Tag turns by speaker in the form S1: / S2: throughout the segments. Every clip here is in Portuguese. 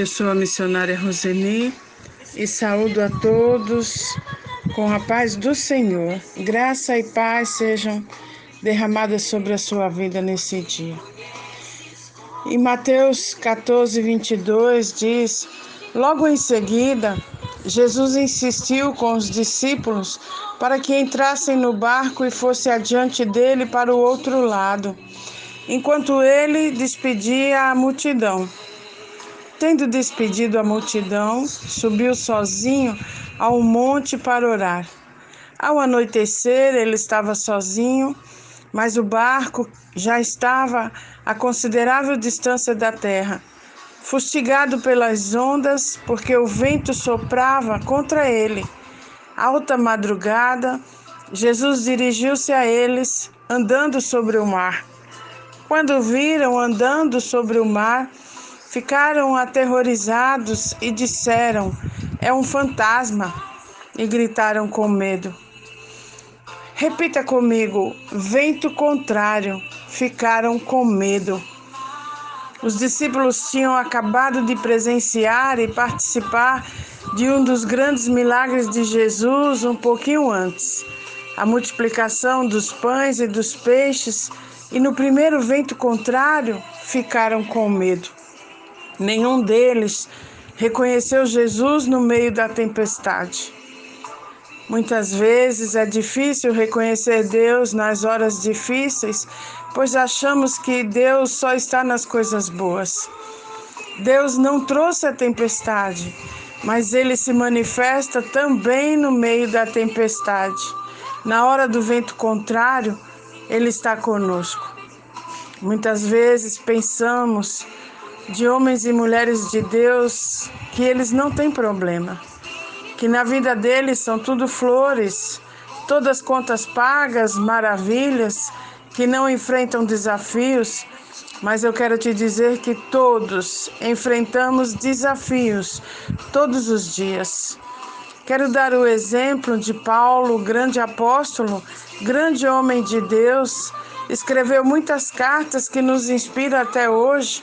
S1: Eu sou a missionária Roseni e saúdo a todos com a paz do Senhor. Graça e paz sejam derramadas sobre a sua vida nesse dia. Em Mateus 14, 22 diz: Logo em seguida, Jesus insistiu com os discípulos para que entrassem no barco e fosse adiante dele para o outro lado, enquanto ele despedia a multidão. Tendo despedido a multidão, subiu sozinho ao monte para orar. Ao anoitecer, ele estava sozinho, mas o barco já estava a considerável distância da terra, fustigado pelas ondas, porque o vento soprava contra ele. Alta madrugada, Jesus dirigiu-se a eles, andando sobre o mar. Quando viram andando sobre o mar, Ficaram aterrorizados e disseram: É um fantasma! E gritaram com medo. Repita comigo: vento contrário. Ficaram com medo. Os discípulos tinham acabado de presenciar e participar de um dos grandes milagres de Jesus um pouquinho antes a multiplicação dos pães e dos peixes, e no primeiro vento contrário ficaram com medo. Nenhum deles reconheceu Jesus no meio da tempestade. Muitas vezes é difícil reconhecer Deus nas horas difíceis, pois achamos que Deus só está nas coisas boas. Deus não trouxe a tempestade, mas ele se manifesta também no meio da tempestade. Na hora do vento contrário, ele está conosco. Muitas vezes pensamos de homens e mulheres de Deus que eles não têm problema, que na vida deles são tudo flores, todas contas pagas, maravilhas, que não enfrentam desafios, mas eu quero te dizer que todos enfrentamos desafios todos os dias. Quero dar o exemplo de Paulo, grande apóstolo, grande homem de Deus, escreveu muitas cartas que nos inspiram até hoje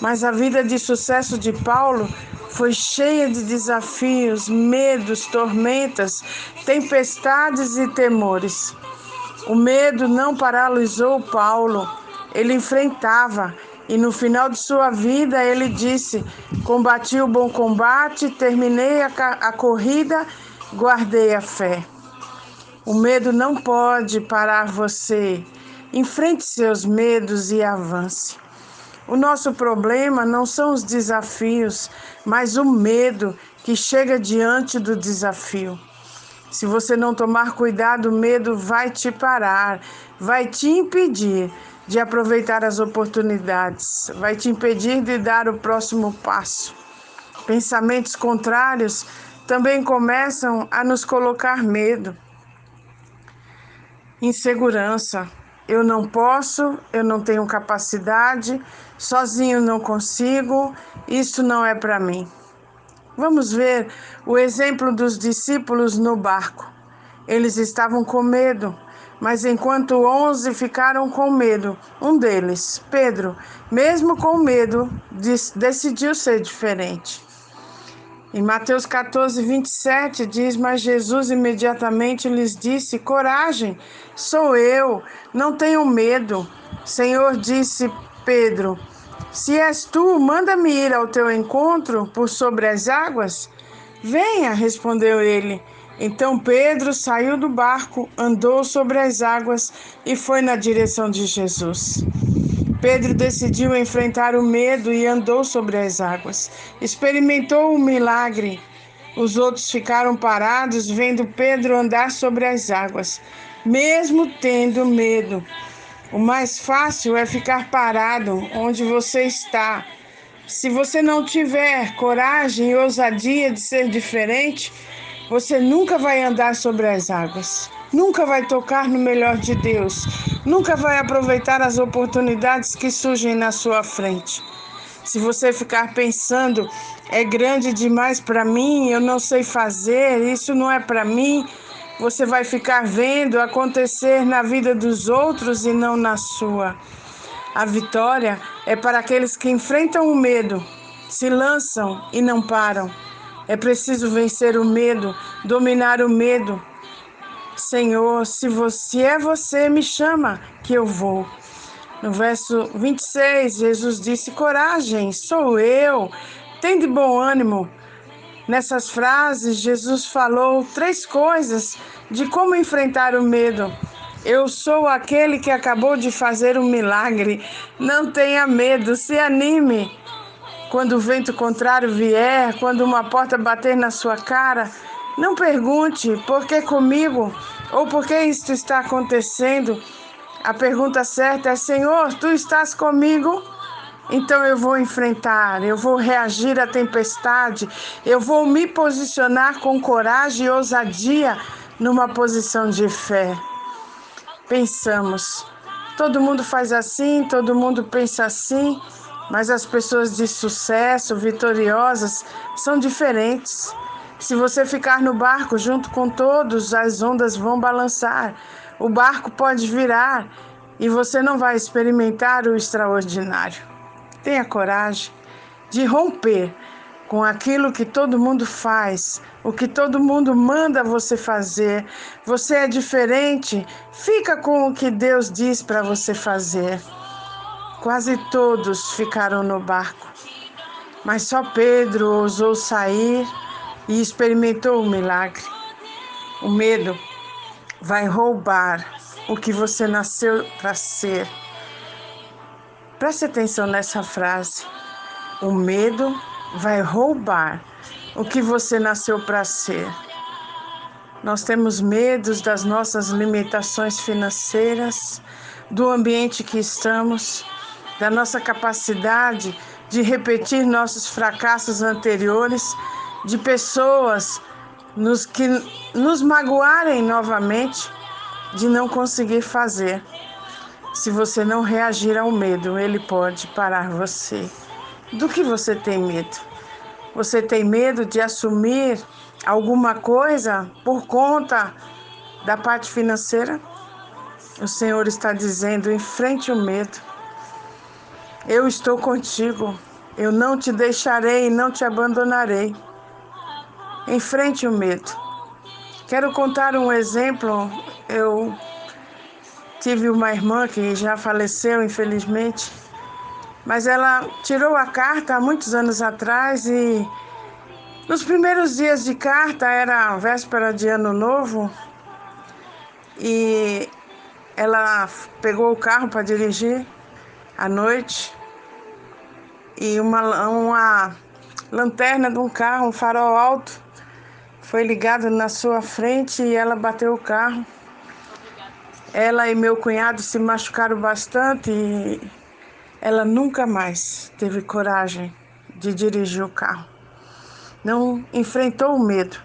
S1: mas a vida de sucesso de Paulo foi cheia de desafios, medos, tormentas, tempestades e temores. O medo não paralisou Paulo, ele enfrentava e no final de sua vida ele disse: Combati o bom combate, terminei a, a corrida, guardei a fé. O medo não pode parar você. Enfrente seus medos e avance. O nosso problema não são os desafios, mas o medo que chega diante do desafio. Se você não tomar cuidado, o medo vai te parar, vai te impedir de aproveitar as oportunidades, vai te impedir de dar o próximo passo. Pensamentos contrários também começam a nos colocar medo, insegurança, eu não posso, eu não tenho capacidade, sozinho não consigo, isso não é para mim. Vamos ver o exemplo dos discípulos no barco. Eles estavam com medo, mas enquanto onze ficaram com medo, um deles, Pedro, mesmo com medo, decidiu ser diferente. Em Mateus 14, 27 diz: Mas Jesus imediatamente lhes disse: Coragem, sou eu, não tenho medo. Senhor disse Pedro: Se és tu, manda-me ir ao teu encontro por sobre as águas. Venha, respondeu ele. Então Pedro saiu do barco, andou sobre as águas e foi na direção de Jesus. Pedro decidiu enfrentar o medo e andou sobre as águas. Experimentou o milagre. Os outros ficaram parados vendo Pedro andar sobre as águas, mesmo tendo medo. O mais fácil é ficar parado onde você está. Se você não tiver coragem e ousadia de ser diferente, você nunca vai andar sobre as águas, nunca vai tocar no melhor de Deus, nunca vai aproveitar as oportunidades que surgem na sua frente. Se você ficar pensando, é grande demais para mim, eu não sei fazer, isso não é para mim, você vai ficar vendo acontecer na vida dos outros e não na sua. A vitória é para aqueles que enfrentam o medo se lançam e não param. É preciso vencer o medo, dominar o medo. Senhor, se você é você, me chama que eu vou. No verso 26, Jesus disse: Coragem, sou eu. Tem de bom ânimo. Nessas frases, Jesus falou três coisas de como enfrentar o medo. Eu sou aquele que acabou de fazer um milagre. Não tenha medo, se anime. Quando o vento contrário vier, quando uma porta bater na sua cara, não pergunte por que comigo ou por que isto está acontecendo. A pergunta certa é: Senhor, tu estás comigo? Então eu vou enfrentar, eu vou reagir à tempestade, eu vou me posicionar com coragem e ousadia numa posição de fé. Pensamos, todo mundo faz assim, todo mundo pensa assim, mas as pessoas de sucesso, vitoriosas, são diferentes. Se você ficar no barco junto com todos, as ondas vão balançar o barco pode virar e você não vai experimentar o extraordinário. Tenha coragem de romper com aquilo que todo mundo faz, o que todo mundo manda você fazer. Você é diferente, fica com o que Deus diz para você fazer. Quase todos ficaram no barco, mas só Pedro ousou sair e experimentou o milagre. O medo vai roubar o que você nasceu para ser. Preste atenção nessa frase. O medo vai roubar o que você nasceu para ser. Nós temos medos das nossas limitações financeiras, do ambiente que estamos, da nossa capacidade de repetir nossos fracassos anteriores, de pessoas nos que nos magoarem novamente de não conseguir fazer. Se você não reagir ao medo, ele pode parar você. Do que você tem medo? Você tem medo de assumir alguma coisa por conta da parte financeira? O Senhor está dizendo: enfrente o medo. Eu estou contigo. Eu não te deixarei e não te abandonarei. Enfrente o medo. Quero contar um exemplo. Eu tive uma irmã que já faleceu, infelizmente, mas ela tirou a carta há muitos anos atrás e nos primeiros dias de carta era véspera de ano novo e ela pegou o carro para dirigir à noite e uma, uma lanterna de um carro, um farol alto, foi ligado na sua frente e ela bateu o carro. Ela e meu cunhado se machucaram bastante e ela nunca mais teve coragem de dirigir o carro. Não enfrentou o medo.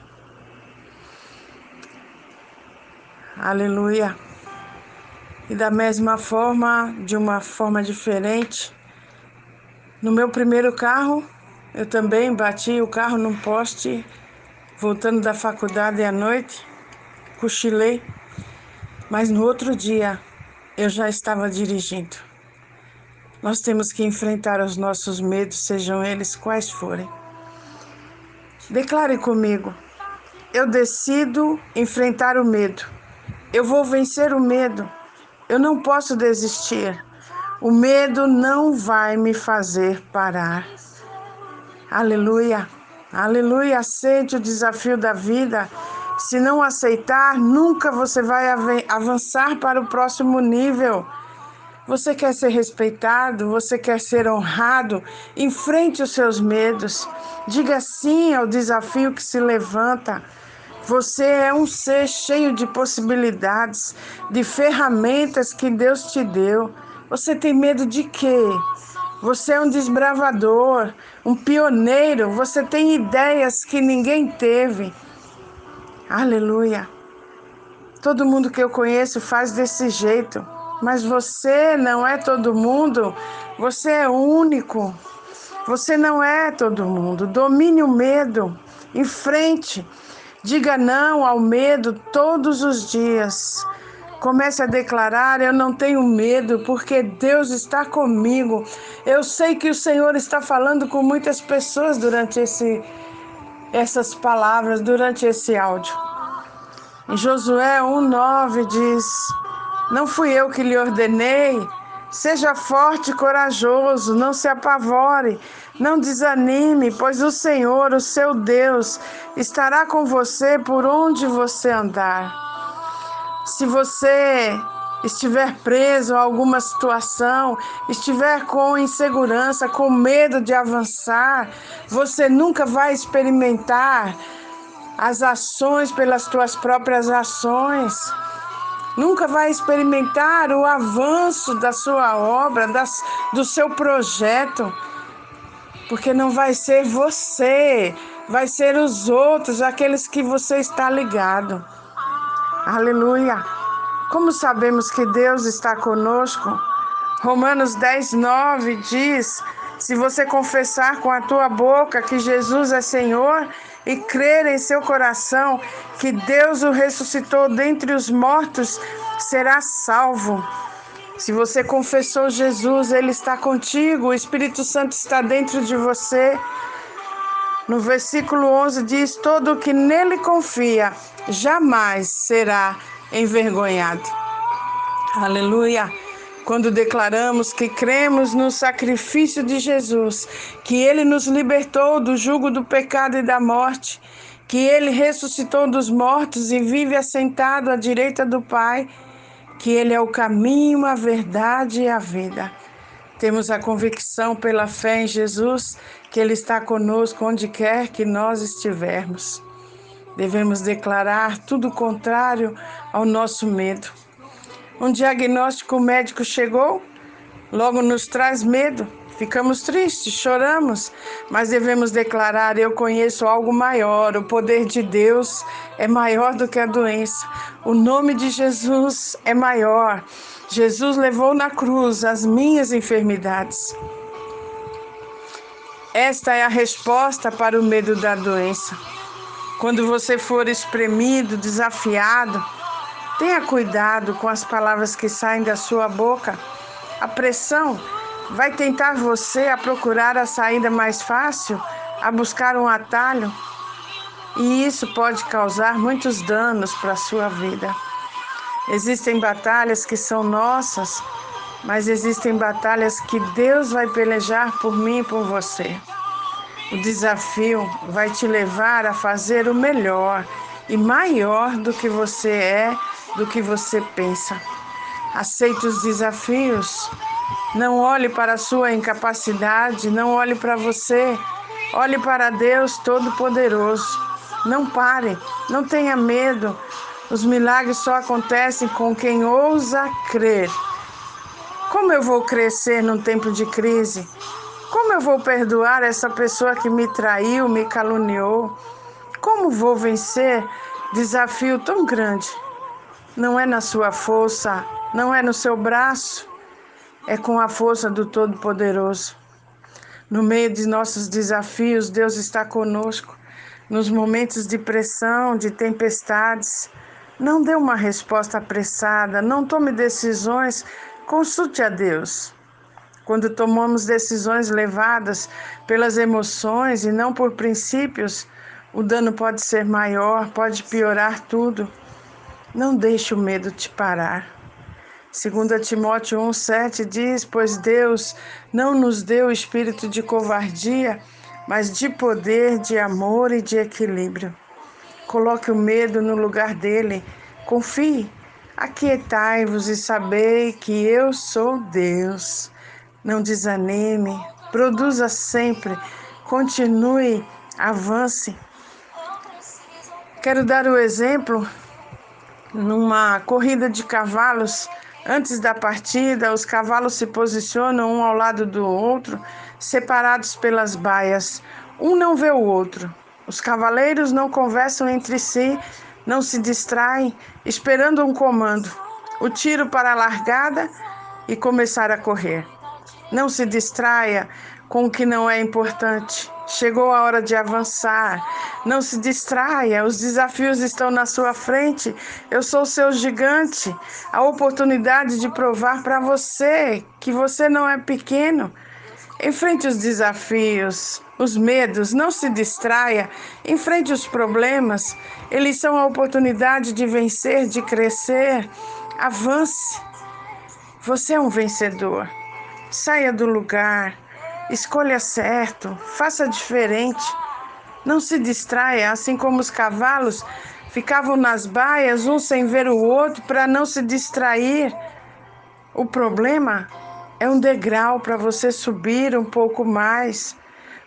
S1: Aleluia. E da mesma forma, de uma forma diferente, no meu primeiro carro, eu também bati o carro num poste Voltando da faculdade à noite, cochilei, mas no outro dia eu já estava dirigindo. Nós temos que enfrentar os nossos medos, sejam eles quais forem. Declare comigo: eu decido enfrentar o medo. Eu vou vencer o medo. Eu não posso desistir. O medo não vai me fazer parar. Aleluia. Aleluia, aceite o desafio da vida. Se não aceitar, nunca você vai avançar para o próximo nível. Você quer ser respeitado, você quer ser honrado, enfrente os seus medos. Diga sim ao desafio que se levanta. Você é um ser cheio de possibilidades, de ferramentas que Deus te deu. Você tem medo de quê? Você é um desbravador, um pioneiro. Você tem ideias que ninguém teve. Aleluia. Todo mundo que eu conheço faz desse jeito, mas você não é todo mundo. Você é único. Você não é todo mundo. Domine o medo. Em frente. Diga não ao medo todos os dias. Comece a declarar: Eu não tenho medo, porque Deus está comigo. Eu sei que o Senhor está falando com muitas pessoas durante esse, essas palavras, durante esse áudio. Em Josué 1,9 diz: Não fui eu que lhe ordenei. Seja forte e corajoso, não se apavore, não desanime, pois o Senhor, o seu Deus, estará com você por onde você andar. Se você estiver preso a alguma situação, estiver com insegurança, com medo de avançar, você nunca vai experimentar as ações pelas tuas próprias ações. Nunca vai experimentar o avanço da sua obra, das, do seu projeto, porque não vai ser você, vai ser os outros, aqueles que você está ligado. Aleluia. Como sabemos que Deus está conosco? Romanos 10, 9 diz: Se você confessar com a tua boca que Jesus é Senhor e crer em seu coração que Deus o ressuscitou dentre os mortos, será salvo. Se você confessou Jesus, Ele está contigo, o Espírito Santo está dentro de você. No versículo 11 diz: Todo o que nele confia jamais será envergonhado. Aleluia! Quando declaramos que cremos no sacrifício de Jesus, que ele nos libertou do jugo do pecado e da morte, que ele ressuscitou dos mortos e vive assentado à direita do Pai, que ele é o caminho, a verdade e a vida. Temos a convicção pela fé em Jesus que Ele está conosco onde quer que nós estivermos. Devemos declarar tudo o contrário ao nosso medo. Um diagnóstico médico chegou, logo nos traz medo. Ficamos tristes, choramos, mas devemos declarar: Eu conheço algo maior. O poder de Deus é maior do que a doença. O nome de Jesus é maior. Jesus levou na cruz as minhas enfermidades. Esta é a resposta para o medo da doença. Quando você for espremido, desafiado, tenha cuidado com as palavras que saem da sua boca. A pressão vai tentar você a procurar a saída mais fácil, a buscar um atalho, e isso pode causar muitos danos para a sua vida. Existem batalhas que são nossas, mas existem batalhas que Deus vai pelejar por mim e por você. O desafio vai te levar a fazer o melhor e maior do que você é, do que você pensa. Aceite os desafios. Não olhe para a sua incapacidade, não olhe para você. Olhe para Deus Todo-Poderoso. Não pare, não tenha medo. Os milagres só acontecem com quem ousa crer. Como eu vou crescer num tempo de crise? Como eu vou perdoar essa pessoa que me traiu, me caluniou? Como vou vencer desafio tão grande? Não é na sua força, não é no seu braço, é com a força do Todo-Poderoso. No meio de nossos desafios, Deus está conosco. Nos momentos de pressão, de tempestades, não dê uma resposta apressada, não tome decisões, consulte a Deus. Quando tomamos decisões levadas pelas emoções e não por princípios, o dano pode ser maior, pode piorar tudo. Não deixe o medo te parar. 2 Timóteo 1,7 diz: Pois Deus não nos deu espírito de covardia, mas de poder, de amor e de equilíbrio. Coloque o medo no lugar dele. Confie. Aquietai-vos e sabei que eu sou Deus. Não desanime. Produza sempre. Continue. Avance. Quero dar o exemplo numa corrida de cavalos. Antes da partida, os cavalos se posicionam um ao lado do outro, separados pelas baias. Um não vê o outro. Os cavaleiros não conversam entre si, não se distraem, esperando um comando, o tiro para a largada e começar a correr. Não se distraia com o que não é importante. Chegou a hora de avançar. Não se distraia, os desafios estão na sua frente. Eu sou seu gigante. A oportunidade de provar para você que você não é pequeno. Enfrente os desafios, os medos, não se distraia. Enfrente os problemas. Eles são a oportunidade de vencer, de crescer. Avance. Você é um vencedor. Saia do lugar. Escolha certo, faça diferente. Não se distraia, assim como os cavalos ficavam nas baias, um sem ver o outro, para não se distrair. O problema é um degrau para você subir um pouco mais.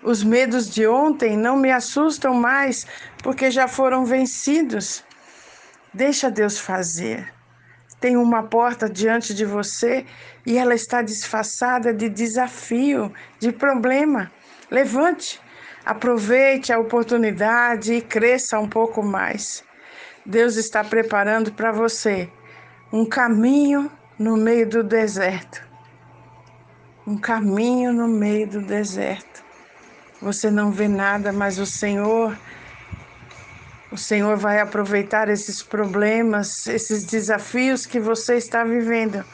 S1: Os medos de ontem não me assustam mais, porque já foram vencidos. Deixa Deus fazer. Tem uma porta diante de você e ela está disfarçada de desafio, de problema. Levante, aproveite a oportunidade e cresça um pouco mais. Deus está preparando para você um caminho no meio do deserto. Um caminho no meio do deserto. Você não vê nada, mas o Senhor o Senhor vai aproveitar esses problemas, esses desafios que você está vivendo,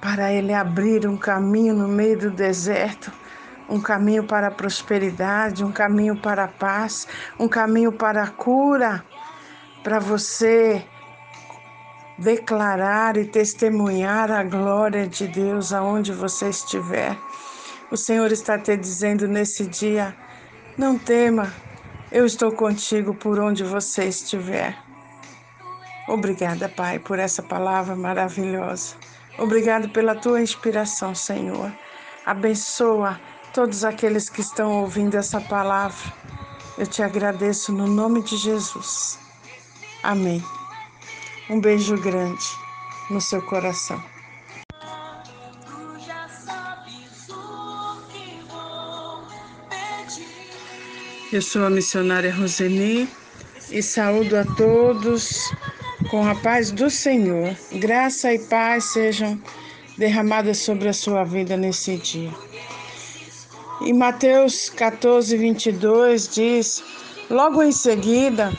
S1: para Ele abrir um caminho no meio do deserto, um caminho para a prosperidade, um caminho para a paz, um caminho para a cura, para você declarar e testemunhar a glória de Deus aonde você estiver. O Senhor está te dizendo nesse dia: não tema, eu estou contigo por onde você estiver. Obrigada, Pai, por essa palavra maravilhosa. Obrigado pela tua inspiração, Senhor. Abençoa todos aqueles que estão ouvindo essa palavra. Eu te agradeço no nome de Jesus. Amém. Um beijo grande no seu coração. Eu sou a missionária Roseni e saúdo a todos com a paz do Senhor. Graça e paz sejam derramadas sobre a sua vida nesse dia. Em Mateus 14, 22 diz: Logo em seguida,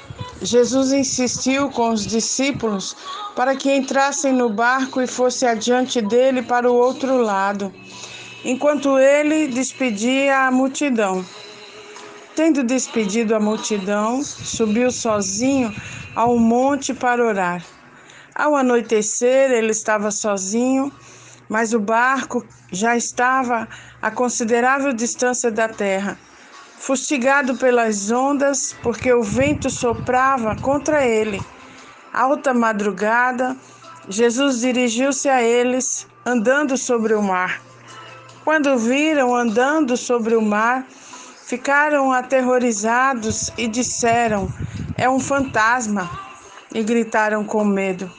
S1: Jesus insistiu com os discípulos para que entrassem no barco e fosse adiante dele para o outro lado, enquanto ele despedia a multidão. Tendo despedido a multidão, subiu sozinho ao monte para orar. Ao anoitecer, ele estava sozinho, mas o barco já estava a considerável distância da terra, fustigado pelas ondas, porque o vento soprava contra ele. Alta madrugada, Jesus dirigiu-se a eles, andando sobre o mar. Quando viram andando sobre o mar, Ficaram aterrorizados e disseram: É um fantasma, e gritaram com medo.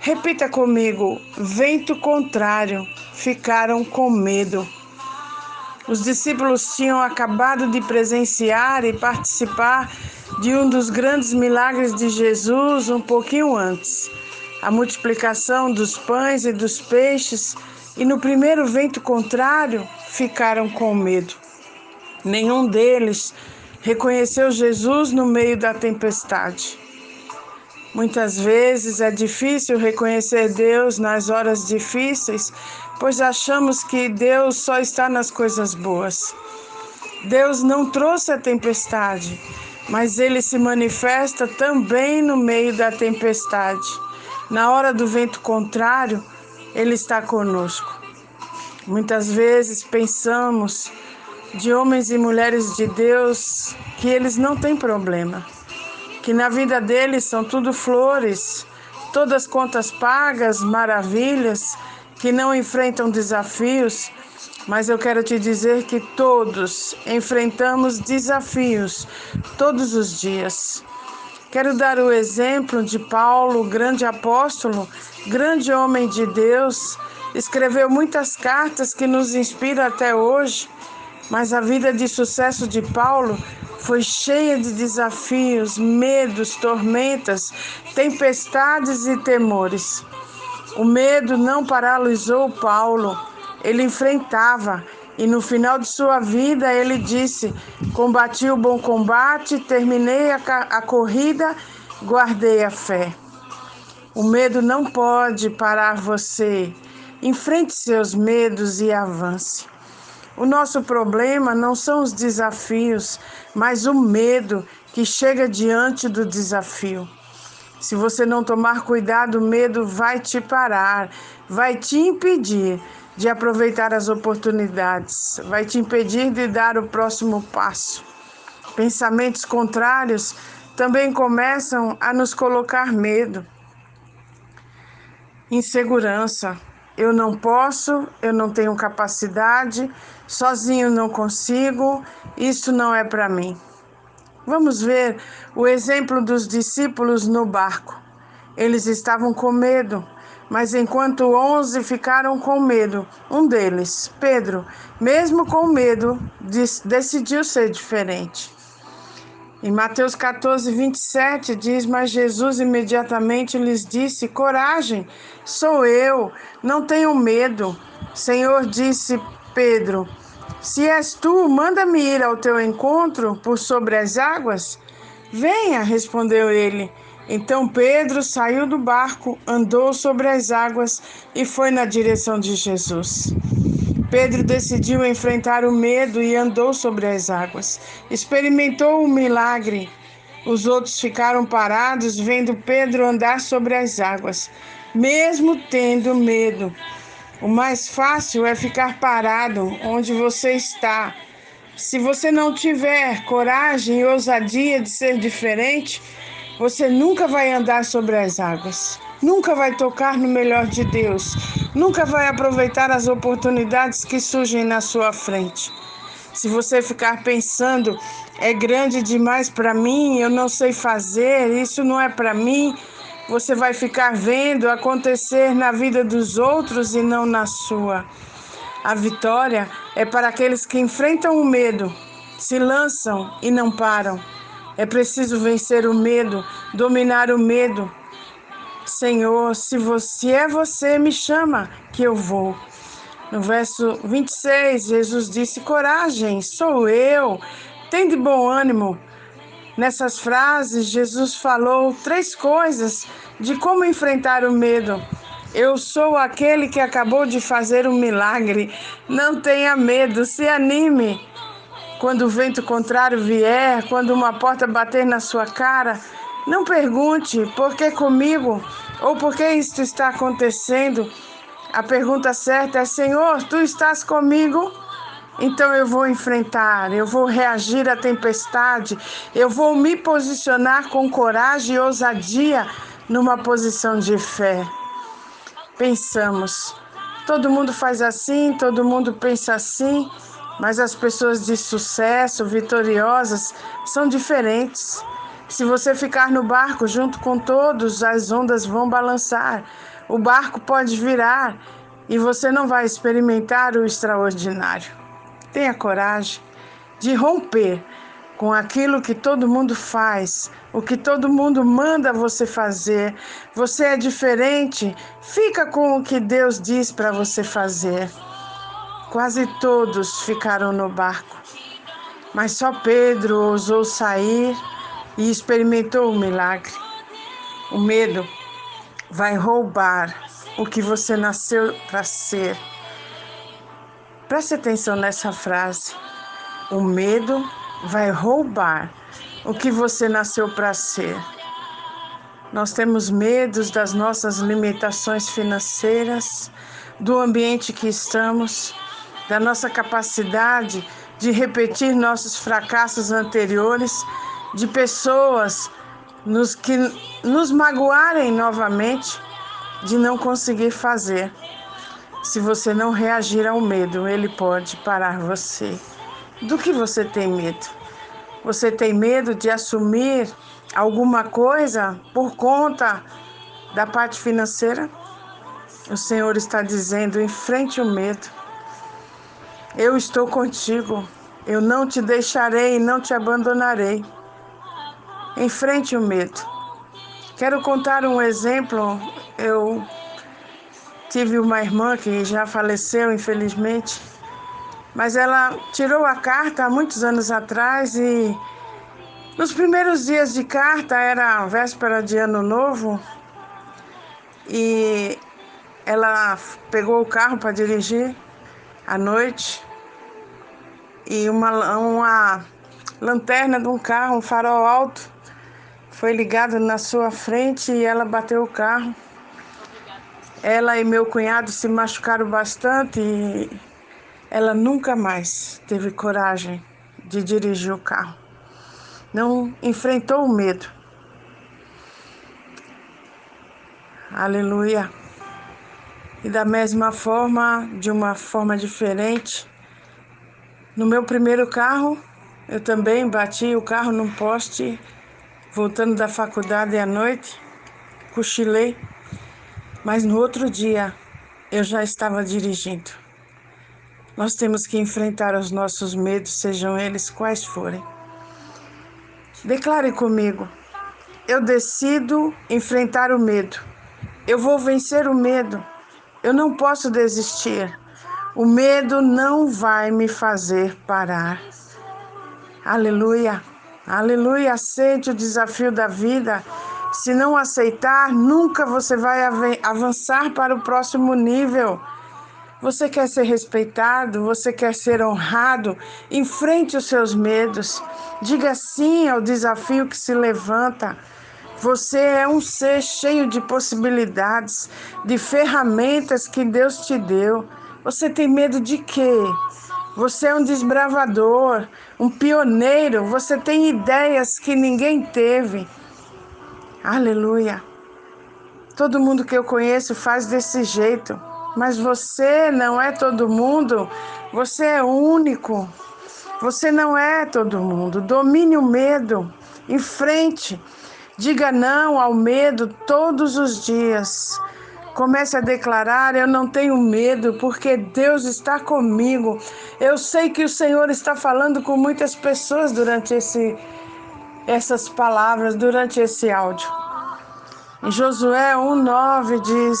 S1: Repita comigo: vento contrário. Ficaram com medo. Os discípulos tinham acabado de presenciar e participar de um dos grandes milagres de Jesus um pouquinho antes a multiplicação dos pães e dos peixes, e no primeiro vento contrário ficaram com medo. Nenhum deles reconheceu Jesus no meio da tempestade. Muitas vezes é difícil reconhecer Deus nas horas difíceis, pois achamos que Deus só está nas coisas boas. Deus não trouxe a tempestade, mas ele se manifesta também no meio da tempestade. Na hora do vento contrário, ele está conosco. Muitas vezes pensamos de homens e mulheres de Deus que eles não têm problema, que na vida deles são tudo flores, todas contas pagas, maravilhas, que não enfrentam desafios, mas eu quero te dizer que todos enfrentamos desafios todos os dias. Quero dar o exemplo de Paulo, grande apóstolo, grande homem de Deus, escreveu muitas cartas que nos inspiram até hoje mas a vida de sucesso de Paulo foi cheia de desafios, medos, tormentas, tempestades e temores. O medo não paralisou Paulo. Ele enfrentava, E no final de sua vida, ele disse: Combati o bom combate, terminei a, a corrida, guardei a fé. O medo não pode parar você. Enfrente seus medos e avance. O nosso problema não são os desafios, mas o medo que chega diante do desafio. Se você não tomar cuidado, o medo vai te parar, vai te impedir de aproveitar as oportunidades, vai te impedir de dar o próximo passo. Pensamentos contrários também começam a nos colocar medo, insegurança. Eu não posso, eu não tenho capacidade, sozinho não consigo, isso não é para mim. Vamos ver o exemplo dos discípulos no barco. Eles estavam com medo, mas enquanto onze ficaram com medo, um deles, Pedro, mesmo com medo, decidiu ser diferente. Em Mateus 14, 27 diz: Mas Jesus imediatamente lhes disse: Coragem, sou eu, não tenham medo. Senhor disse Pedro: se és tu, manda-me ir ao teu encontro por sobre as águas. Venha, respondeu ele. Então Pedro saiu do barco, andou sobre as águas e foi na direção de Jesus. Pedro decidiu enfrentar o medo e andou sobre as águas. Experimentou o milagre. Os outros ficaram parados vendo Pedro andar sobre as águas, mesmo tendo medo. O mais fácil é ficar parado onde você está. Se você não tiver coragem e ousadia de ser diferente, você nunca vai andar sobre as águas, nunca vai tocar no melhor de Deus, nunca vai aproveitar as oportunidades que surgem na sua frente. Se você ficar pensando, é grande demais para mim, eu não sei fazer, isso não é para mim, você vai ficar vendo acontecer na vida dos outros e não na sua. A vitória é para aqueles que enfrentam o medo, se lançam e não param. É preciso vencer o medo, dominar o medo. Senhor, se você é você, me chama que eu vou. No verso 26, Jesus disse: Coragem, sou eu. Tem de bom ânimo. Nessas frases, Jesus falou três coisas de como enfrentar o medo. Eu sou aquele que acabou de fazer um milagre. Não tenha medo, se anime. Quando o vento contrário vier, quando uma porta bater na sua cara, não pergunte por que comigo ou por que isto está acontecendo. A pergunta certa é: Senhor, tu estás comigo? Então eu vou enfrentar, eu vou reagir à tempestade, eu vou me posicionar com coragem e ousadia numa posição de fé. Pensamos, todo mundo faz assim, todo mundo pensa assim, mas as pessoas de sucesso, vitoriosas, são diferentes. Se você ficar no barco junto com todos, as ondas vão balançar, o barco pode virar e você não vai experimentar o extraordinário. Tenha coragem de romper com aquilo que todo mundo faz, o que todo mundo manda você fazer. Você é diferente, fica com o que Deus diz para você fazer. Quase todos ficaram no barco, mas só Pedro ousou sair e experimentou o milagre. O medo vai roubar o que você nasceu para ser. Preste atenção nessa frase. O medo vai roubar o que você nasceu para ser. Nós temos medos das nossas limitações financeiras, do ambiente que estamos, da nossa capacidade de repetir nossos fracassos anteriores, de pessoas nos que nos magoarem novamente, de não conseguir fazer. Se você não reagir ao medo, ele pode parar você. Do que você tem medo? Você tem medo de assumir alguma coisa por conta da parte financeira? O Senhor está dizendo: enfrente o medo. Eu estou contigo. Eu não te deixarei e não te abandonarei. Enfrente o medo. Quero contar um exemplo. Eu Tive uma irmã que já faleceu, infelizmente, mas ela tirou a carta há muitos anos atrás e nos primeiros dias de carta era véspera de ano novo e ela pegou o carro para dirigir à noite e uma, uma lanterna de um carro, um farol alto, foi ligado na sua frente e ela bateu o carro. Ela e meu cunhado se machucaram bastante e ela nunca mais teve coragem de dirigir o carro. Não enfrentou o medo. Aleluia. E da mesma forma, de uma forma diferente, no meu primeiro carro, eu também bati o carro num poste, voltando da faculdade à noite, cochilei, mas no outro dia eu já estava dirigindo. Nós temos que enfrentar os nossos medos, sejam eles quais forem. Declare comigo: eu decido enfrentar o medo. Eu vou vencer o medo. Eu não posso desistir. O medo não vai me fazer parar. Aleluia. Aleluia. Aceite o desafio da vida. Se não aceitar, nunca você vai avançar para o próximo nível. Você quer ser respeitado, você quer ser honrado, enfrente os seus medos. Diga sim ao desafio que se levanta. Você é um ser cheio de possibilidades, de ferramentas que Deus te deu. Você tem medo de quê? Você é um desbravador, um pioneiro. Você tem ideias que ninguém teve. Aleluia. Todo mundo que eu conheço faz desse jeito, mas você não é todo mundo. Você é único. Você não é todo mundo. Domine o medo. Em frente. Diga não ao medo todos os dias. Comece a declarar: Eu não tenho medo, porque Deus está comigo. Eu sei que o Senhor está falando com muitas pessoas durante esse, essas palavras, durante esse áudio. Em Josué 1,9 diz: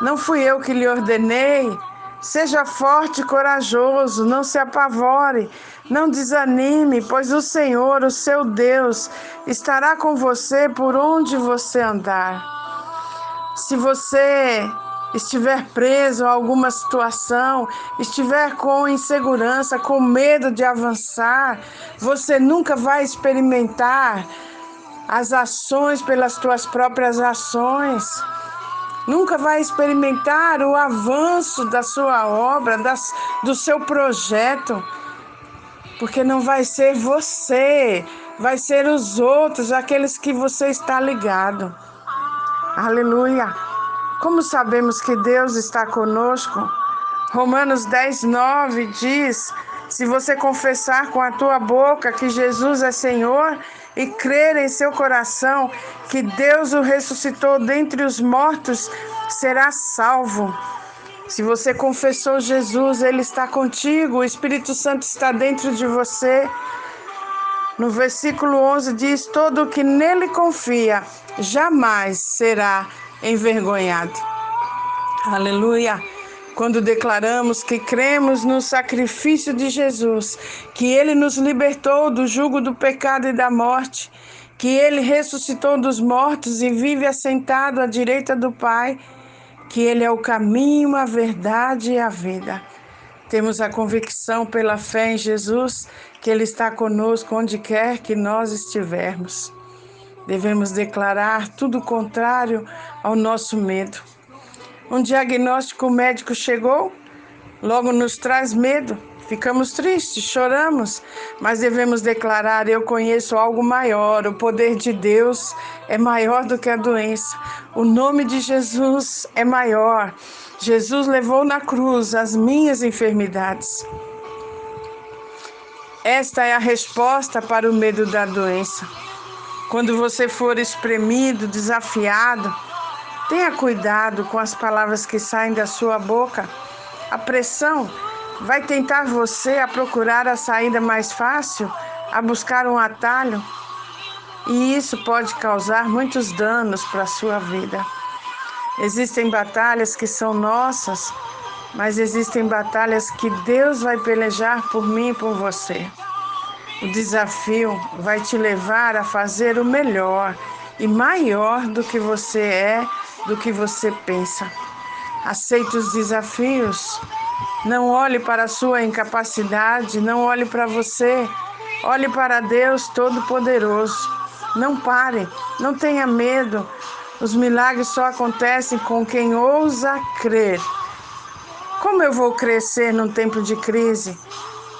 S1: Não fui eu que lhe ordenei. Seja forte e corajoso, não se apavore, não desanime, pois o Senhor, o seu Deus, estará com você por onde você andar. Se você estiver preso a alguma situação, estiver com insegurança, com medo de avançar, você nunca vai experimentar as ações pelas tuas próprias ações. Nunca vai experimentar o avanço da sua obra, das, do seu projeto porque não vai ser você, vai ser os outros, aqueles que você está ligado. Aleluia. Como sabemos que Deus está conosco? Romanos 10, 9 diz: Se você confessar com a tua boca que Jesus é Senhor e crer em seu coração que Deus o ressuscitou dentre os mortos, será salvo. Se você confessou Jesus, Ele está contigo, o Espírito Santo está dentro de você. No versículo 11 diz: Todo que nele confia jamais será envergonhado. Aleluia. Quando declaramos que cremos no sacrifício de Jesus, que ele nos libertou do jugo do pecado e da morte, que ele ressuscitou dos mortos e vive assentado à direita do Pai que Ele é o caminho, a verdade e a vida. Temos a convicção pela fé em Jesus que Ele está conosco onde quer que nós estivermos. Devemos declarar tudo contrário ao nosso medo. Um diagnóstico médico chegou, logo nos traz medo. Ficamos tristes, choramos, mas devemos declarar: Eu conheço algo maior. O poder de Deus é maior do que a doença. O nome de Jesus é maior. Jesus levou na cruz as minhas enfermidades. Esta é a resposta para o medo da doença. Quando você for espremido, desafiado, tenha cuidado com as palavras que saem da sua boca. A pressão vai tentar você a procurar a saída mais fácil, a buscar um atalho, e isso pode causar muitos danos para a sua vida. Existem batalhas que são nossas mas existem batalhas que Deus vai pelejar por mim e por você. O desafio vai te levar a fazer o melhor e maior do que você é, do que você pensa. Aceite os desafios. Não olhe para a sua incapacidade, não olhe para você. Olhe para Deus Todo-Poderoso. Não pare, não tenha medo. Os milagres só acontecem com quem ousa crer. Como eu vou crescer num tempo de crise?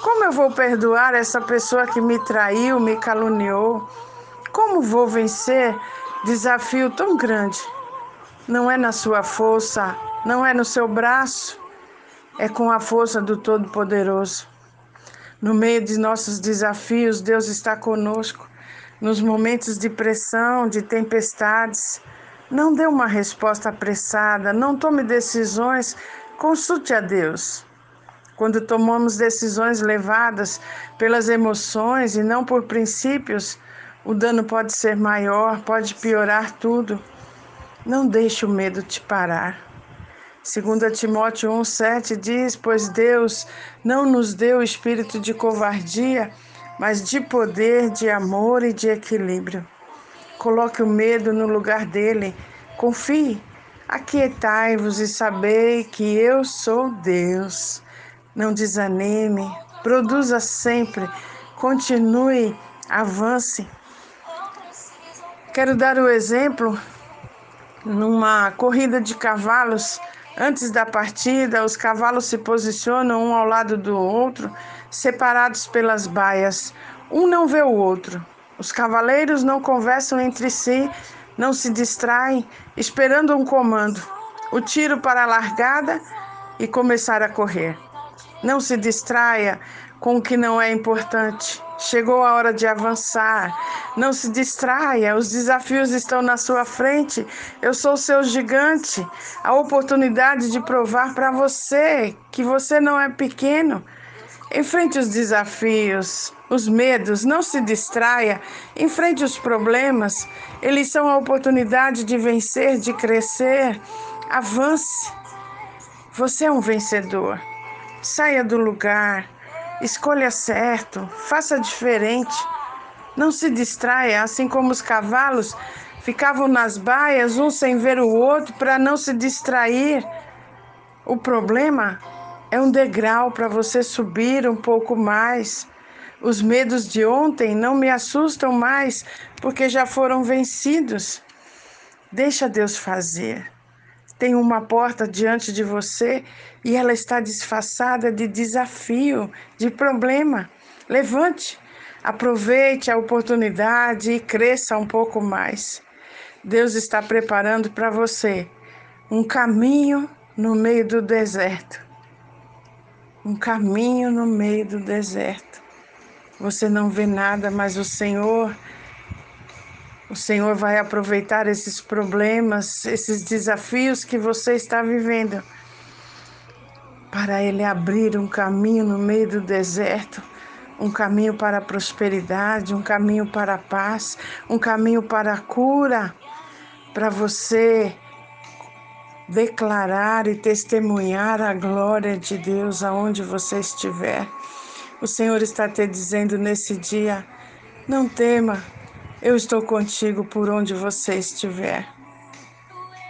S1: Como eu vou perdoar essa pessoa que me traiu, me caluniou? Como vou vencer desafio tão grande? Não é na sua força, não é no seu braço, é com a força do Todo-Poderoso. No meio de nossos desafios, Deus está conosco. Nos momentos de pressão, de tempestades, não dê uma resposta apressada, não tome decisões, consulte a Deus. Quando tomamos decisões levadas pelas emoções e não por princípios, o dano pode ser maior, pode piorar tudo. Não deixe o medo te parar. 2 Timóteo 1,7 diz: Pois Deus não nos deu espírito de covardia, mas de poder, de amor e de equilíbrio. Coloque o medo no lugar dele. Confie. Aquietai-vos e sabei que eu sou Deus. Não desanime, produza sempre, continue, avance. Quero dar o exemplo numa corrida de cavalos. Antes da partida, os cavalos se posicionam um ao lado do outro, separados pelas baias. Um não vê o outro. Os cavaleiros não conversam entre si, não se distraem, esperando um comando, o tiro para a largada e começar a correr. Não se distraia com o que não é importante. Chegou a hora de avançar. Não se distraia, os desafios estão na sua frente. Eu sou seu gigante. A oportunidade de provar para você que você não é pequeno. Enfrente os desafios, os medos, não se distraia. Enfrente os problemas. Eles são a oportunidade de vencer, de crescer. Avance. Você é um vencedor. Saia do lugar, escolha certo, faça diferente. Não se distraia, assim como os cavalos ficavam nas baias, um sem ver o outro, para não se distrair. O problema é um degrau para você subir um pouco mais. Os medos de ontem não me assustam mais, porque já foram vencidos. Deixa Deus fazer. Tem uma porta diante de você e ela está disfarçada de desafio, de problema. Levante, aproveite a oportunidade e cresça um pouco mais. Deus está preparando para você um caminho no meio do deserto. Um caminho no meio do deserto. Você não vê nada, mas o Senhor o Senhor vai aproveitar esses problemas, esses desafios que você está vivendo, para Ele abrir um caminho no meio do deserto, um caminho para a prosperidade, um caminho para a paz, um caminho para a cura, para você declarar e testemunhar a glória de Deus aonde você estiver. O Senhor está te dizendo nesse dia: não tema, eu estou contigo por onde você estiver.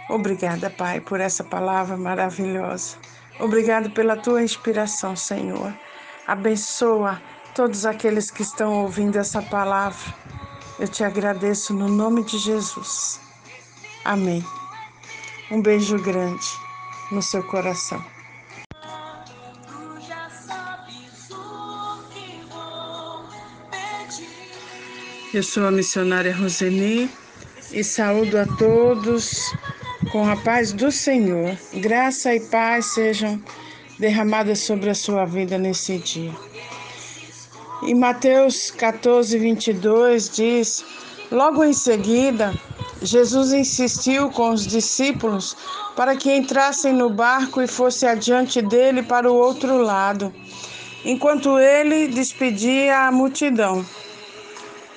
S1: Obrigada, Pai, por essa palavra maravilhosa. Obrigado pela tua inspiração, Senhor. Abençoa todos aqueles que estão ouvindo essa palavra. Eu te agradeço no nome de Jesus. Amém. Um beijo grande no seu coração. Eu sou a missionária Roseni e saúdo a todos com a paz do Senhor. Graça e paz sejam derramadas sobre a sua vida nesse dia. Em Mateus 14, 22 diz: Logo em seguida, Jesus insistiu com os discípulos para que entrassem no barco e fosse adiante dele para o outro lado, enquanto ele despedia a multidão.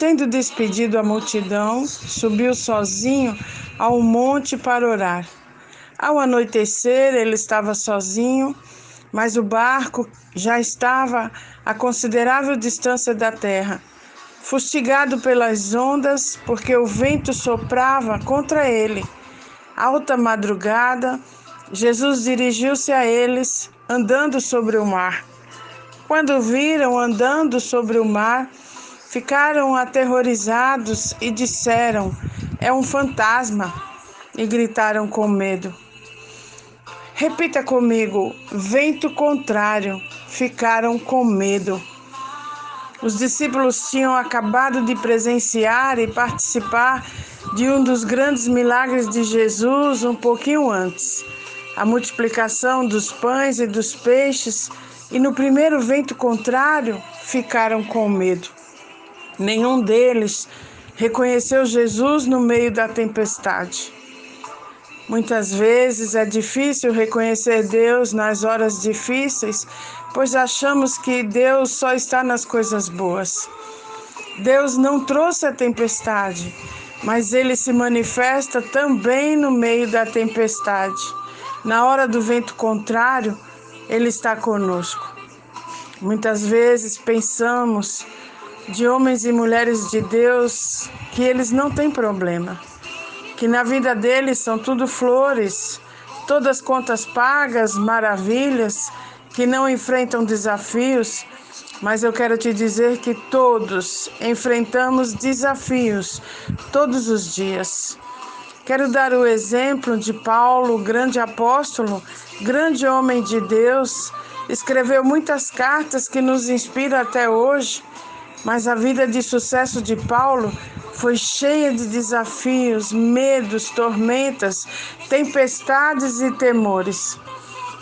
S1: Tendo despedido a multidão, subiu sozinho ao monte para orar. Ao anoitecer, ele estava sozinho, mas o barco já estava a considerável distância da terra, fustigado pelas ondas, porque o vento soprava contra ele. Alta madrugada, Jesus dirigiu-se a eles, andando sobre o mar. Quando viram andando sobre o mar, ficaram aterrorizados e disseram: É um fantasma! E gritaram com medo. Repita comigo: vento contrário. Ficaram com medo. Os discípulos tinham acabado de presenciar e participar de um dos grandes milagres de Jesus um pouquinho antes a multiplicação dos pães e dos peixes, e no primeiro vento contrário ficaram com medo. Nenhum deles reconheceu Jesus no meio da tempestade. Muitas vezes é difícil reconhecer Deus nas horas difíceis, pois achamos que Deus só está nas coisas boas. Deus não trouxe a tempestade, mas ele se manifesta também no meio da tempestade. Na hora do vento contrário, Ele está conosco. Muitas vezes pensamos de homens e mulheres de Deus que eles não têm problema, que na vida deles são tudo flores, todas contas pagas, maravilhas, que não enfrentam desafios, mas eu quero te dizer que todos enfrentamos desafios todos os dias. Quero dar o exemplo de Paulo, grande apóstolo, grande homem de Deus, escreveu muitas cartas que nos inspiram até hoje, mas a vida de sucesso de Paulo foi cheia de desafios, medos, tormentas, tempestades e temores.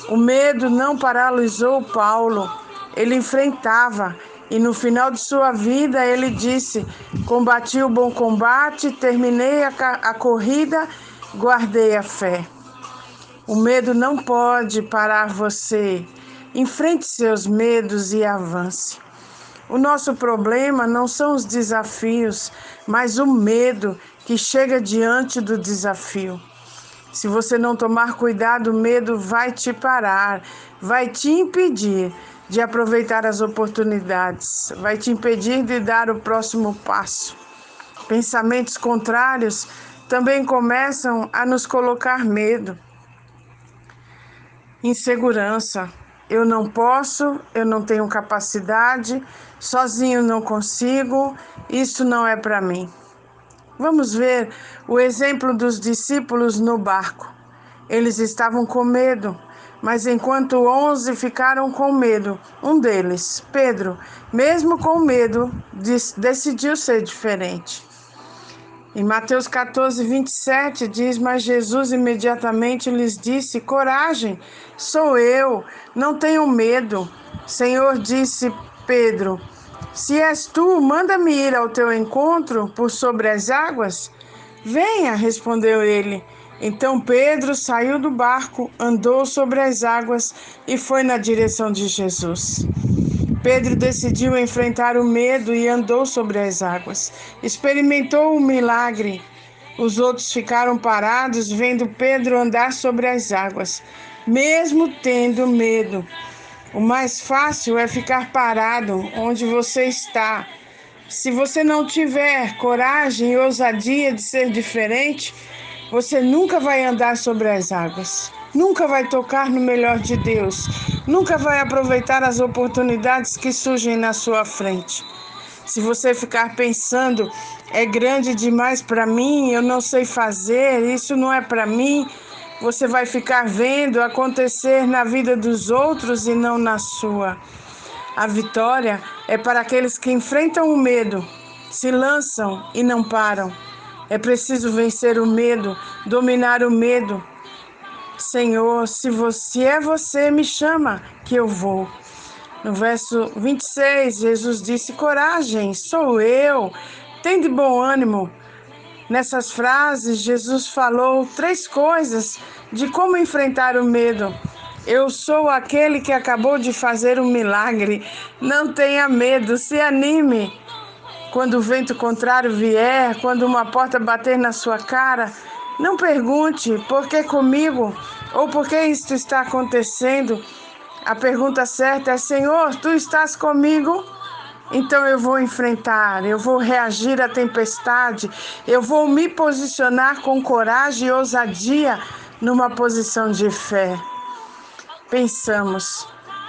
S1: O medo não paralisou Paulo, ele enfrentava e no final de sua vida ele disse: Combati o bom combate, terminei a, a corrida, guardei a fé. O medo não pode parar você. Enfrente seus medos e avance. O nosso problema não são os desafios, mas o medo que chega diante do desafio. Se você não tomar cuidado, o medo vai te parar, vai te impedir de aproveitar as oportunidades, vai te impedir de dar o próximo passo. Pensamentos contrários também começam a nos colocar medo, insegurança. Eu não posso, eu não tenho capacidade, sozinho não consigo, isso não é para mim. Vamos ver o exemplo dos discípulos no barco. Eles estavam com medo, mas enquanto onze ficaram com medo, um deles, Pedro, mesmo com medo, decidiu ser diferente. Em Mateus 14, 27 diz: Mas Jesus imediatamente lhes disse: Coragem, sou eu, não tenham medo. Senhor disse Pedro: Se és tu, manda-me ir ao teu encontro por sobre as águas. Venha, respondeu ele. Então Pedro saiu do barco, andou sobre as águas e foi na direção de Jesus. Pedro decidiu enfrentar o medo e andou sobre as águas. Experimentou o milagre. Os outros ficaram parados vendo Pedro andar sobre as águas, mesmo tendo medo. O mais fácil é ficar parado onde você está. Se você não tiver coragem e ousadia de ser diferente, você nunca vai andar sobre as águas, nunca vai tocar no melhor de Deus, nunca vai aproveitar as oportunidades que surgem na sua frente. Se você ficar pensando, é grande demais para mim, eu não sei fazer, isso não é para mim, você vai ficar vendo acontecer na vida dos outros e não na sua. A vitória é para aqueles que enfrentam o medo, se lançam e não param. É preciso vencer o medo, dominar o medo. Senhor, se você é você, me chama que eu vou. No verso 26, Jesus disse: Coragem, sou eu, tem de bom ânimo. Nessas frases, Jesus falou três coisas de como enfrentar o medo. Eu sou aquele que acabou de fazer um milagre. Não tenha medo, se anime. Quando o vento contrário vier, quando uma porta bater na sua cara, Não pergunte por que comigo ou por que isto está acontecendo. A pergunta certa é: Senhor, tu estás comigo? Então eu vou enfrentar, eu vou reagir à tempestade, eu vou me posicionar com coragem e ousadia numa posição de fé. Pensamos,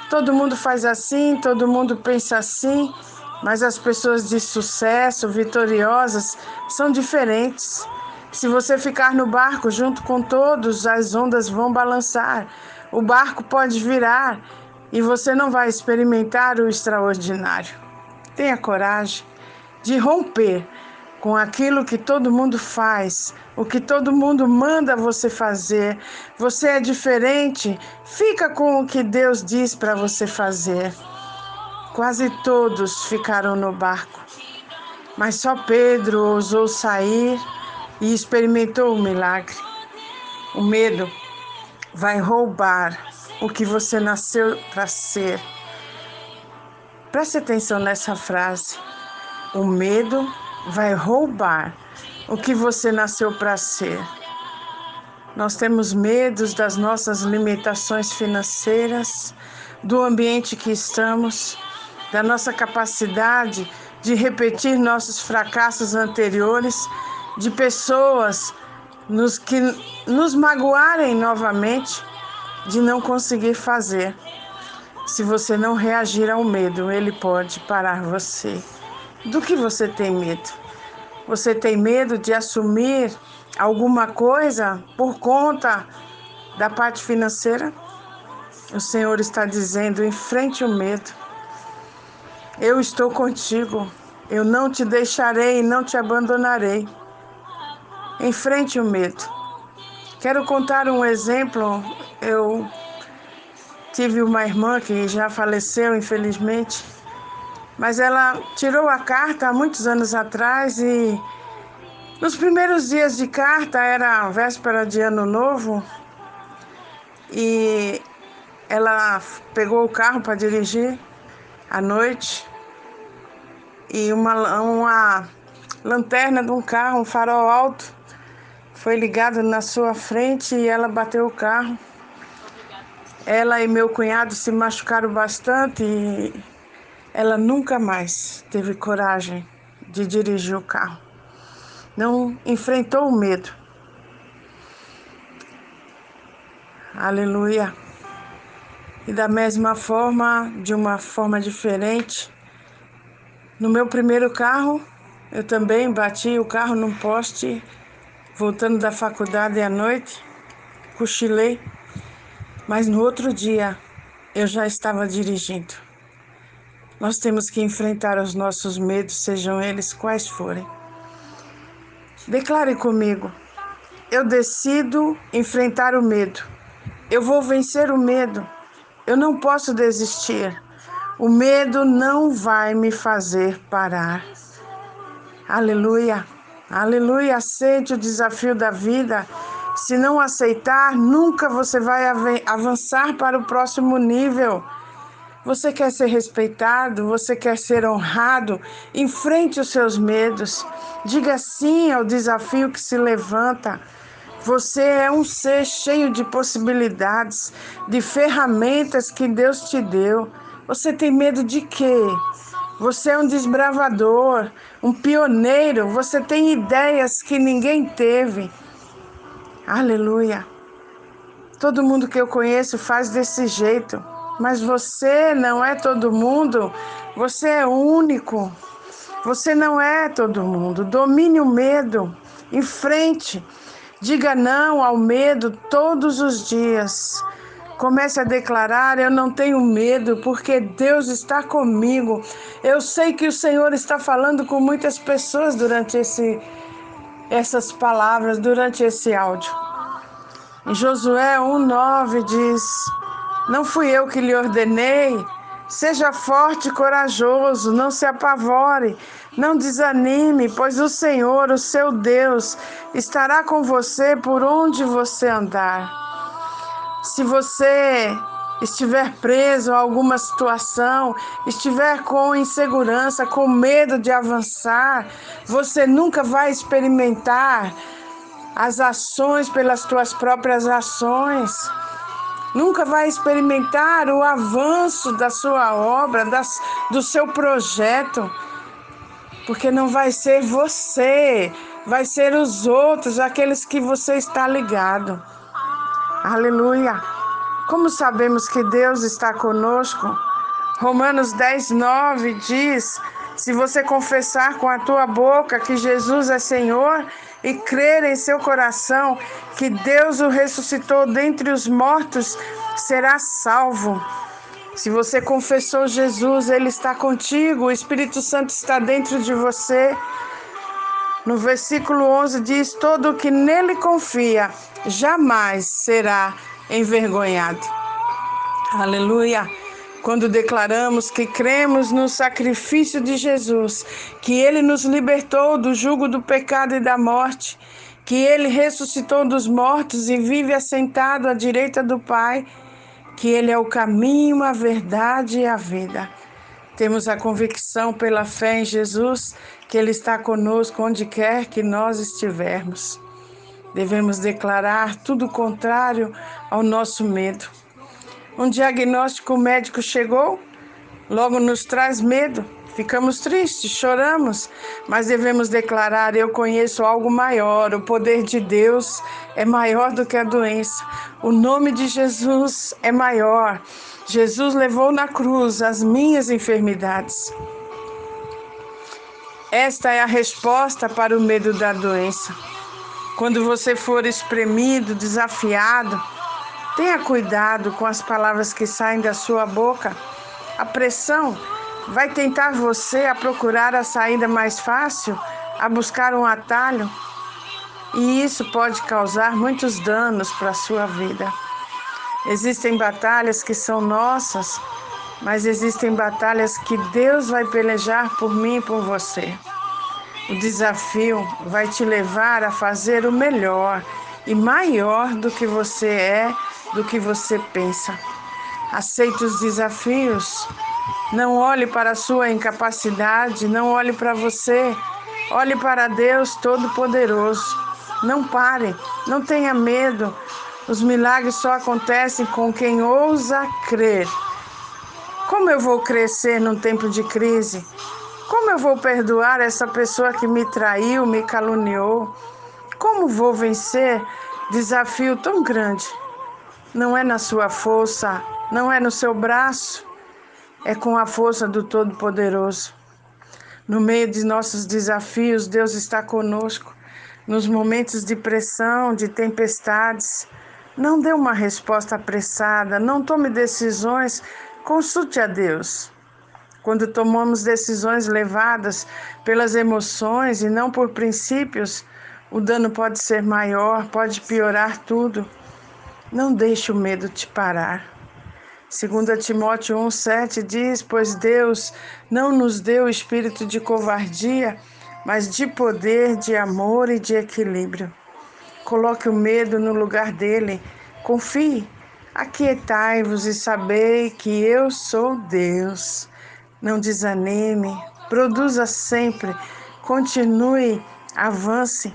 S1: todo mundo faz assim, todo mundo pensa assim, mas as pessoas de sucesso, vitoriosas, são diferentes. Se você ficar no barco junto com todos, as ondas vão balançar, o barco pode virar e você não vai experimentar o extraordinário. Tenha coragem de romper com aquilo que todo mundo faz, o que todo mundo manda você fazer. Você é diferente, fica com o que Deus diz para você fazer. Quase todos ficaram no barco, mas só Pedro ousou sair e experimentou o milagre. O medo vai roubar o que você nasceu para ser. Preste atenção nessa frase. O medo vai roubar o que você nasceu para ser. Nós temos medos das nossas limitações financeiras, do ambiente que estamos, da nossa capacidade de repetir nossos fracassos anteriores, de pessoas nos que nos magoarem novamente, de não conseguir fazer. Se você não reagir ao medo, ele pode parar você. Do que você tem medo? Você tem medo de assumir alguma coisa por conta da parte financeira? O Senhor está dizendo: enfrente o medo. Eu estou contigo. Eu não te deixarei e não te abandonarei. Enfrente o medo. Quero contar um exemplo. Eu Tive uma irmã que já faleceu, infelizmente, mas ela tirou a carta há muitos anos atrás e nos primeiros dias de carta, era véspera de ano novo, e ela pegou o carro para dirigir à noite e uma, uma lanterna de um carro, um farol alto, foi ligado na sua frente e ela bateu o carro. Ela e meu cunhado se machucaram bastante e ela nunca mais teve coragem de dirigir o carro. Não enfrentou o medo. Aleluia. E da mesma forma, de uma forma diferente, no meu primeiro carro, eu também bati o carro num poste, voltando da faculdade à noite, cochilei mas no outro dia eu já estava dirigindo. Nós temos que enfrentar os nossos medos, sejam eles quais forem. Declare comigo: eu decido enfrentar o medo. Eu vou vencer o medo. Eu não posso desistir. O medo não vai me fazer parar. Aleluia. Aleluia. Aceite o desafio da vida se não aceitar, nunca você vai avançar para o próximo nível. Você quer ser respeitado, você quer ser honrado, enfrente os seus medos. Diga sim ao desafio que se levanta. Você é um ser cheio de possibilidades, de ferramentas que Deus te deu. Você tem medo de quê? Você é um desbravador, um pioneiro, você tem ideias que ninguém teve. Aleluia. Todo mundo que eu conheço faz desse jeito, mas você não é todo mundo, você é único. Você não é todo mundo. Domine o medo, enfrente. Diga não ao medo todos os dias. Comece a declarar: Eu não tenho medo, porque Deus está comigo. Eu sei que o Senhor está falando com muitas pessoas durante esse essas palavras durante esse áudio. Em Josué 1,9 diz: Não fui eu que lhe ordenei, seja forte e corajoso, não se apavore, não desanime, pois o Senhor, o seu Deus, estará com você por onde você andar. Se você estiver preso a alguma situação, estiver com insegurança, com medo de avançar, você nunca vai experimentar as ações pelas tuas próprias ações. Nunca vai experimentar o avanço da sua obra, das, do seu projeto, porque não vai ser você, vai ser os outros, aqueles que você está ligado. Aleluia. Como sabemos que Deus está conosco? Romanos 10, 9 diz: Se você confessar com a tua boca que Jesus é Senhor e crer em seu coração que Deus o ressuscitou dentre os mortos, será salvo. Se você confessou Jesus, Ele está contigo, o Espírito Santo está dentro de você. No versículo 11 diz: Todo o que nele confia jamais será envergonhado. Aleluia. Quando declaramos que cremos no sacrifício de Jesus, que ele nos libertou do jugo do pecado e da morte, que ele ressuscitou dos mortos e vive assentado à direita do Pai, que ele é o caminho, a verdade e a vida. Temos a convicção pela fé em Jesus que Ele está conosco onde quer que nós estivermos. Devemos declarar tudo contrário ao nosso medo. Um diagnóstico médico chegou, logo nos traz medo. Ficamos tristes, choramos, mas devemos declarar: Eu conheço algo maior. O poder de Deus é maior do que a doença. O nome de Jesus é maior. Jesus levou na cruz as minhas enfermidades. Esta é a resposta para o medo da doença. Quando você for espremido, desafiado, Tenha cuidado com as palavras que saem da sua boca. A pressão vai tentar você a procurar a saída mais fácil, a buscar um atalho, e isso pode causar muitos danos para a sua vida. Existem batalhas que são nossas, mas existem batalhas que Deus vai pelejar por mim e por você. O desafio vai te levar a fazer o melhor e maior do que você é do que você pensa. Aceite os desafios. Não olhe para a sua incapacidade, não olhe para você. Olhe para Deus Todo-Poderoso. Não pare, não tenha medo. Os milagres só acontecem com quem ousa crer. Como eu vou crescer num tempo de crise? Como eu vou perdoar essa pessoa que me traiu, me caluniou? Como vou vencer desafio tão grande? Não é na sua força, não é no seu braço, é com a força do Todo-Poderoso. No meio de nossos desafios, Deus está conosco. Nos momentos de pressão, de tempestades, não dê uma resposta apressada, não tome decisões, consulte a Deus. Quando tomamos decisões levadas pelas emoções e não por princípios, o dano pode ser maior, pode piorar tudo. Não deixe o medo te parar. 2 Timóteo 1,7 diz: Pois Deus não nos deu espírito de covardia, mas de poder, de amor e de equilíbrio. Coloque o medo no lugar dele. Confie. Aquietai-vos e sabei que eu sou Deus. Não desanime. Produza sempre. Continue. Avance.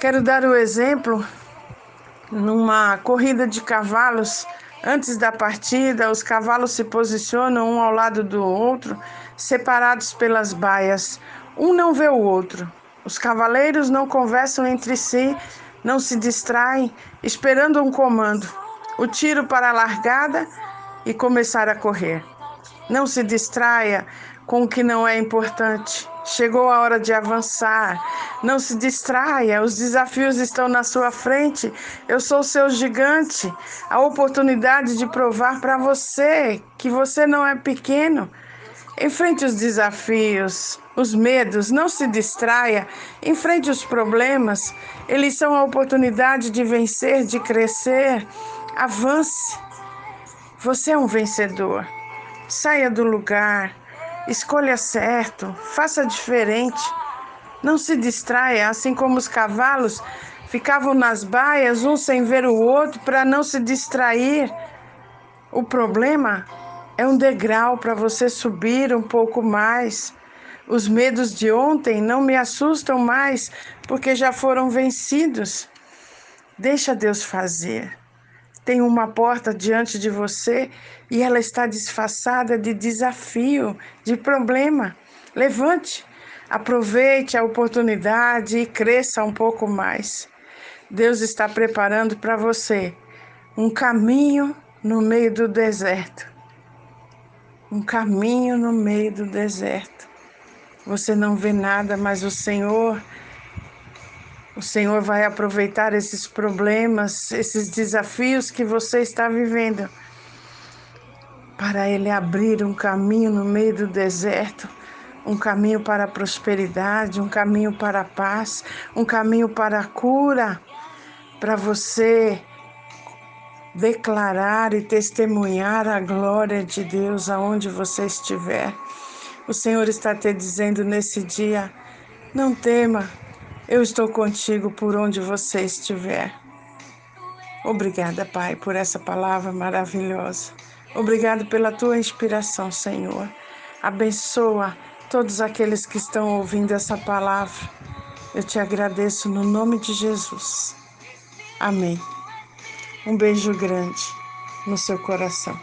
S1: Quero dar o exemplo numa corrida de cavalos, antes da partida, os cavalos se posicionam um ao lado do outro, separados pelas baias. Um não vê o outro. Os cavaleiros não conversam entre si, não se distraem, esperando um comando, o tiro para a largada e começar a correr. Não se distraia com o que não é importante. Chegou a hora de avançar. Não se distraia, os desafios estão na sua frente. Eu sou seu gigante. A oportunidade de provar para você que você não é pequeno. Enfrente os desafios, os medos, não se distraia. Enfrente os problemas. Eles são a oportunidade de vencer, de crescer. Avance. Você é um vencedor. Saia do lugar Escolha certo, faça diferente. Não se distraia, assim como os cavalos ficavam nas baias, um sem ver o outro, para não se distrair. O problema é um degrau para você subir um pouco mais. Os medos de ontem não me assustam mais, porque já foram vencidos. Deixa Deus fazer. Tem uma porta diante de você e ela está disfarçada de desafio, de problema. Levante, aproveite a oportunidade e cresça um pouco mais. Deus está preparando para você um caminho no meio do deserto. Um caminho no meio do deserto. Você não vê nada, mas o Senhor o Senhor vai aproveitar esses problemas, esses desafios que você está vivendo, para Ele abrir um caminho no meio do deserto, um caminho para a prosperidade, um caminho para a paz, um caminho para a cura, para você declarar e testemunhar a glória de Deus aonde você estiver. O Senhor está te dizendo nesse dia: não tema, eu estou contigo por onde você estiver. Obrigada, Pai, por essa palavra maravilhosa. Obrigado pela tua inspiração, Senhor. Abençoa todos aqueles que estão ouvindo essa palavra. Eu te agradeço no nome de Jesus. Amém. Um beijo grande no seu coração.